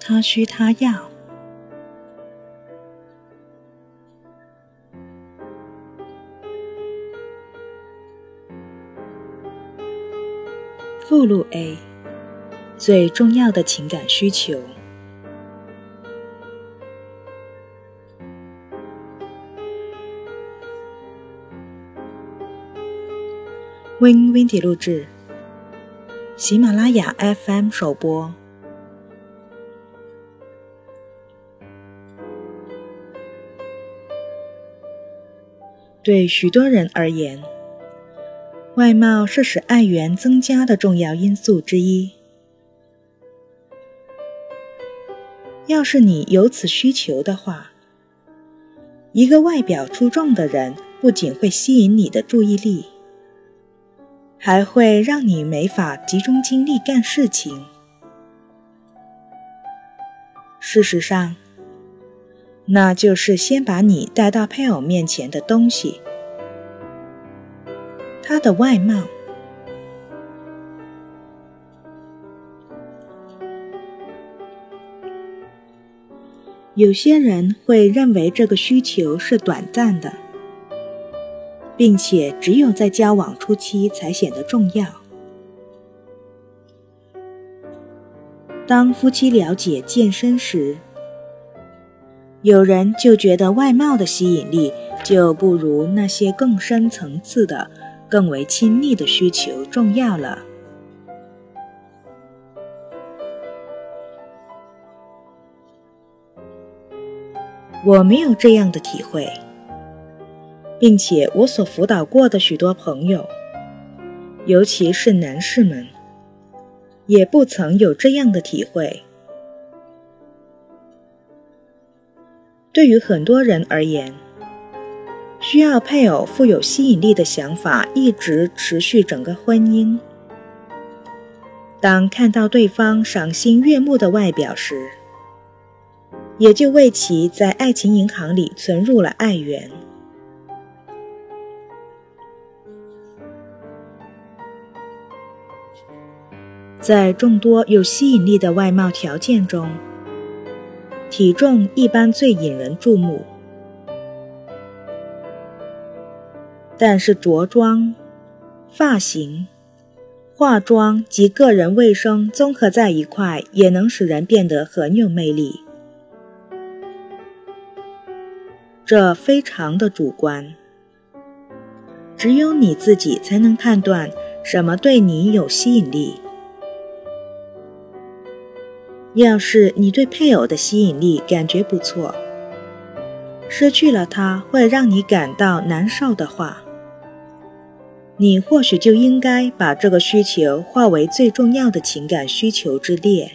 他需他要。附录 A：最重要的情感需求。Win Windy 录制，喜马拉雅 FM 首播。对许多人而言。外貌是使爱缘增加的重要因素之一。要是你有此需求的话，一个外表出众的人不仅会吸引你的注意力，还会让你没法集中精力干事情。事实上，那就是先把你带到配偶面前的东西。他的外貌，有些人会认为这个需求是短暂的，并且只有在交往初期才显得重要。当夫妻了解健身时，有人就觉得外貌的吸引力就不如那些更深层次的。更为亲密的需求重要了。我没有这样的体会，并且我所辅导过的许多朋友，尤其是男士们，也不曾有这样的体会。对于很多人而言，需要配偶富有吸引力的想法一直持续整个婚姻。当看到对方赏心悦目的外表时，也就为其在爱情银行里存入了爱源。在众多有吸引力的外貌条件中，体重一般最引人注目。但是着装、发型、化妆及个人卫生综合在一块，也能使人变得很有魅力。这非常的主观，只有你自己才能判断什么对你有吸引力。要是你对配偶的吸引力感觉不错，失去了他会让你感到难受的话。你或许就应该把这个需求化为最重要的情感需求之列。